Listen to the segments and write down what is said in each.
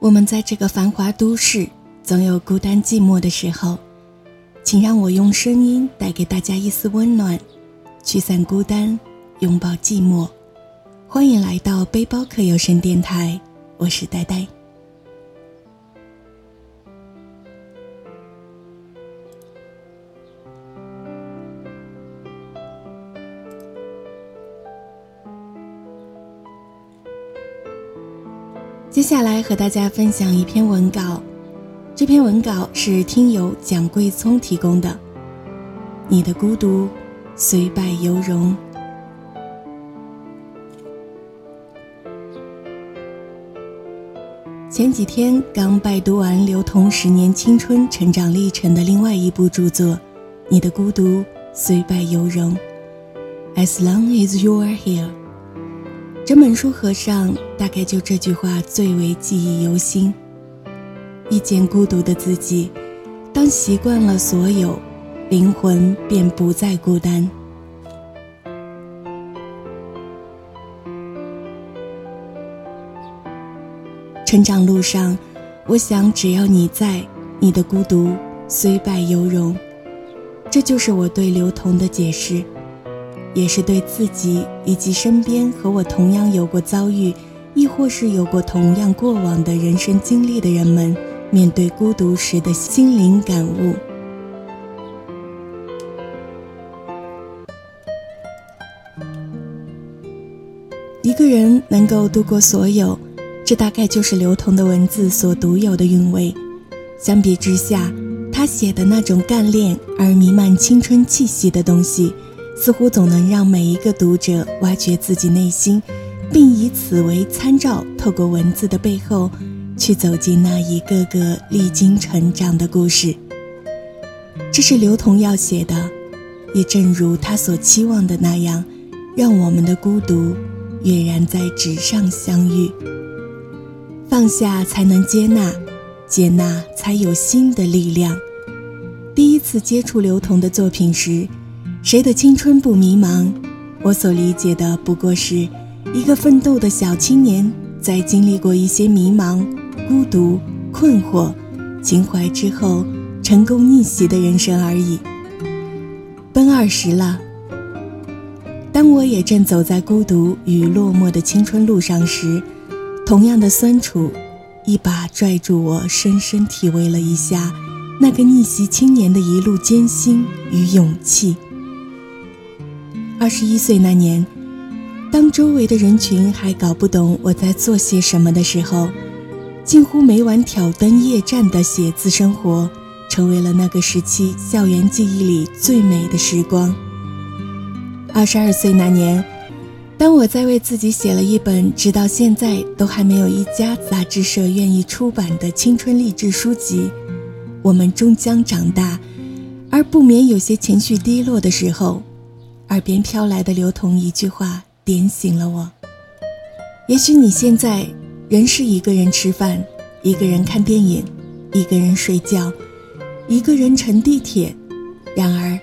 我们在这个繁华都市，总有孤单寂寞的时候，请让我用声音带给大家一丝温暖，驱散孤单，拥抱寂寞。欢迎来到背包客有声电台，我是呆呆。下来和大家分享一篇文稿，这篇文稿是听友蒋桂聪提供的。你的孤独，虽败犹荣。前几天刚拜读完刘同十年青春成长历程的另外一部著作《你的孤独，虽败犹荣》，As long as you are here。整本书合上，大概就这句话最为记忆犹新。遇见孤独的自己，当习惯了所有，灵魂便不再孤单。成长路上，我想只要你在，你的孤独虽败犹荣。这就是我对刘同的解释。也是对自己以及身边和我同样有过遭遇，亦或是有过同样过往的人生经历的人们，面对孤独时的心灵感悟。一个人能够度过所有，这大概就是刘同的文字所独有的韵味。相比之下，他写的那种干练而弥漫青春气息的东西。似乎总能让每一个读者挖掘自己内心，并以此为参照，透过文字的背后，去走进那一个个历经成长的故事。这是刘同要写的，也正如他所期望的那样，让我们的孤独跃然在纸上相遇。放下才能接纳，接纳才有新的力量。第一次接触刘同的作品时。谁的青春不迷茫？我所理解的不过是一个奋斗的小青年，在经历过一些迷茫、孤独、困惑、情怀之后，成功逆袭的人生而已。奔二十了，当我也正走在孤独与落寞的青春路上时，同样的酸楚，一把拽住我，深深体味了一下那个逆袭青年的一路艰辛与勇气。二十一岁那年，当周围的人群还搞不懂我在做些什么的时候，近乎每晚挑灯夜战的写字生活，成为了那个时期校园记忆里最美的时光。二十二岁那年，当我在为自己写了一本直到现在都还没有一家杂志社愿意出版的青春励志书籍，《我们终将长大》，而不免有些情绪低落的时候。耳边飘来的刘同一句话点醒了我。也许你现在仍是一个人吃饭，一个人看电影，一个人睡觉，一个人乘地铁，然而，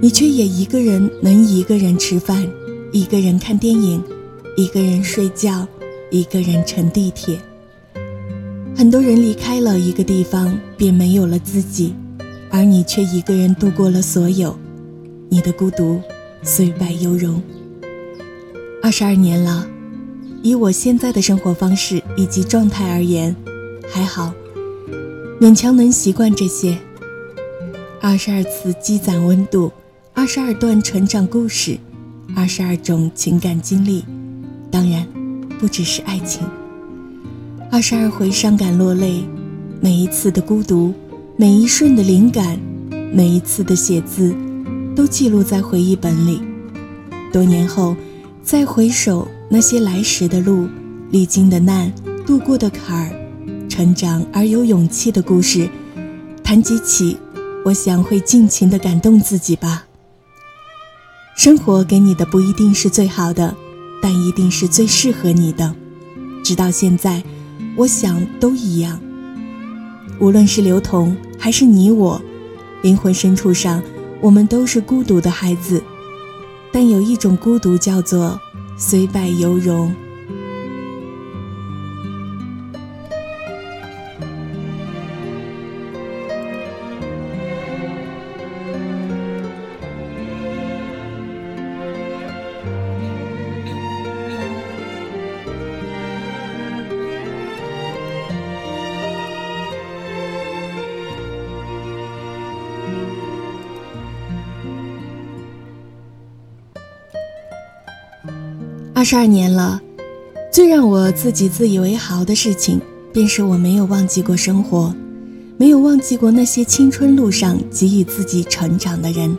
你却也一个人能一个人吃饭，一个人看电影，一个人睡觉，一个人乘地铁。很多人离开了一个地方，便没有了自己，而你却一个人度过了所有，你的孤独。虽败犹荣。二十二年了，以我现在的生活方式以及状态而言，还好，勉强能习惯这些。二十二次积攒温度，二十二段成长故事，二十二种情感经历，当然，不只是爱情。二十二回伤感落泪，每一次的孤独，每一瞬的灵感，每一次的写字。都记录在回忆本里。多年后，再回首那些来时的路、历经的难、度过的坎儿、成长而有勇气的故事，谈及起，我想会尽情的感动自己吧。生活给你的不一定是最好的，但一定是最适合你的。直到现在，我想都一样。无论是刘同还是你我，灵魂深处上。我们都是孤独的孩子，但有一种孤独叫做虽败犹荣。二十二年了，最让我自己自以为豪的事情，便是我没有忘记过生活，没有忘记过那些青春路上给予自己成长的人。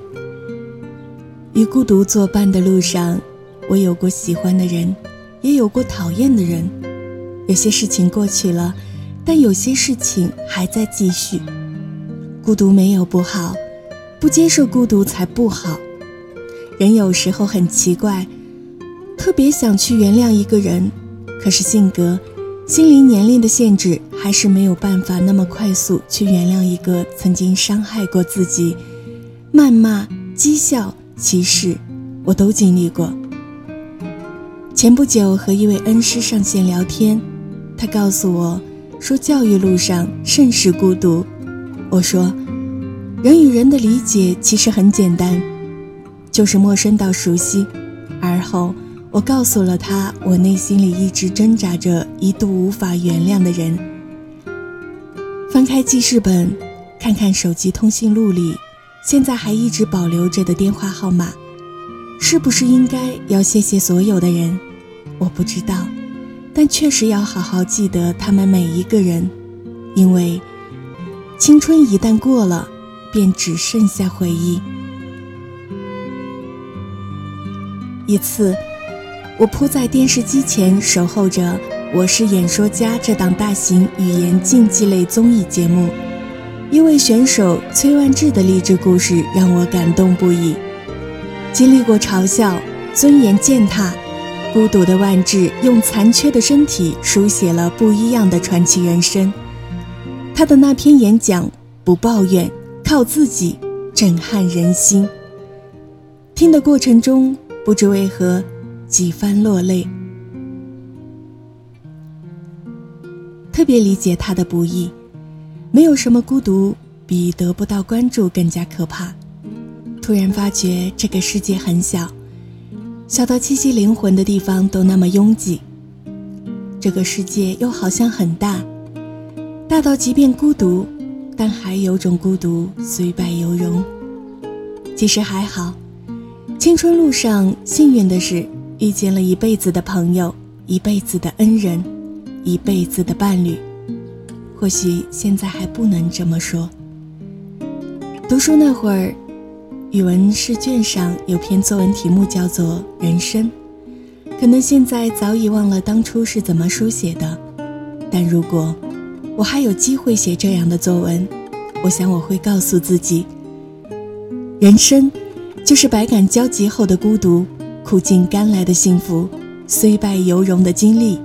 与孤独作伴的路上，我有过喜欢的人，也有过讨厌的人。有些事情过去了，但有些事情还在继续。孤独没有不好，不接受孤独才不好。人有时候很奇怪，特别想去原谅一个人，可是性格、心灵、年龄的限制，还是没有办法那么快速去原谅一个曾经伤害过自己、谩骂、讥笑、歧视，我都经历过。前不久和一位恩师上线聊天，他告诉我，说教育路上甚是孤独。我说，人与人的理解其实很简单，就是陌生到熟悉。而后，我告诉了他我内心里一直挣扎着、一度无法原谅的人。翻开记事本，看看手机通讯录里，现在还一直保留着的电话号码，是不是应该要谢谢所有的人？我不知道，但确实要好好记得他们每一个人，因为。青春一旦过了，便只剩下回忆。一次，我扑在电视机前，守候着《我是演说家》这档大型语言竞技类综艺节目。一位选手崔万志的励志故事让我感动不已。经历过嘲笑、尊严践踏、孤独的万志，用残缺的身体书写了不一样的传奇人生。他的那篇演讲不抱怨，靠自己，震撼人心。听的过程中，不知为何几番落泪。特别理解他的不易，没有什么孤独比得不到关注更加可怕。突然发觉这个世界很小，小到栖息灵魂的地方都那么拥挤。这个世界又好像很大。大到即便孤独，但还有种孤独虽败犹荣。其实还好，青春路上幸运的是遇见了一辈子的朋友，一辈子的恩人，一辈子的伴侣。或许现在还不能这么说。读书那会儿，语文试卷上有篇作文题目叫做《人生》，可能现在早已忘了当初是怎么书写的，但如果。我还有机会写这样的作文，我想我会告诉自己：人生就是百感交集后的孤独，苦尽甘来的幸福，虽败犹荣的经历。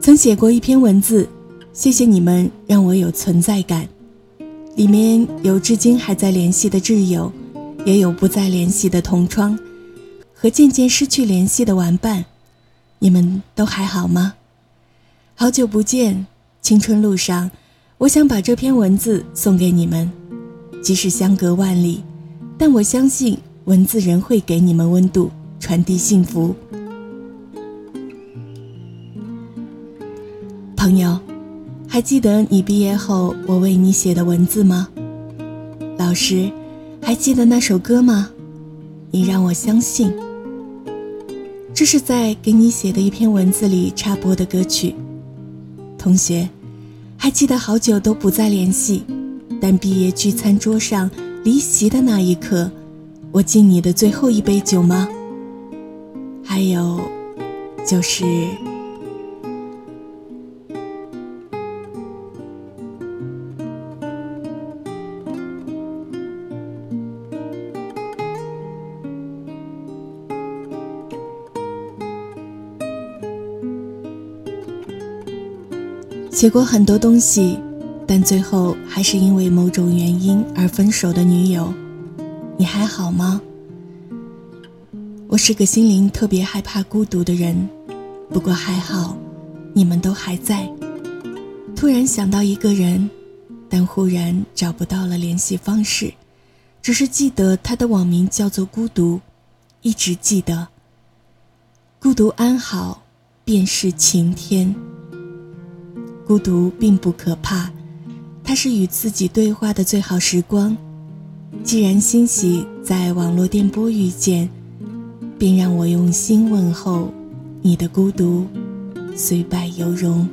曾写过一篇文字，谢谢你们让我有存在感。里面有至今还在联系的挚友，也有不再联系的同窗，和渐渐失去联系的玩伴。你们都还好吗？好久不见，青春路上，我想把这篇文字送给你们。即使相隔万里，但我相信文字仍会给你们温度，传递幸福。朋友，还记得你毕业后我为你写的文字吗？老师，还记得那首歌吗？你让我相信。这是在给你写的一篇文字里插播的歌曲。同学，还记得好久都不再联系，但毕业聚餐桌上离席的那一刻，我敬你的最后一杯酒吗？还有，就是。写过很多东西，但最后还是因为某种原因而分手的女友，你还好吗？我是个心灵特别害怕孤独的人，不过还好，你们都还在。突然想到一个人，但忽然找不到了联系方式，只是记得他的网名叫做孤独，一直记得。孤独安好，便是晴天。孤独并不可怕，它是与自己对话的最好时光。既然欣喜在网络电波遇见，便让我用心问候你的孤独，虽败犹荣。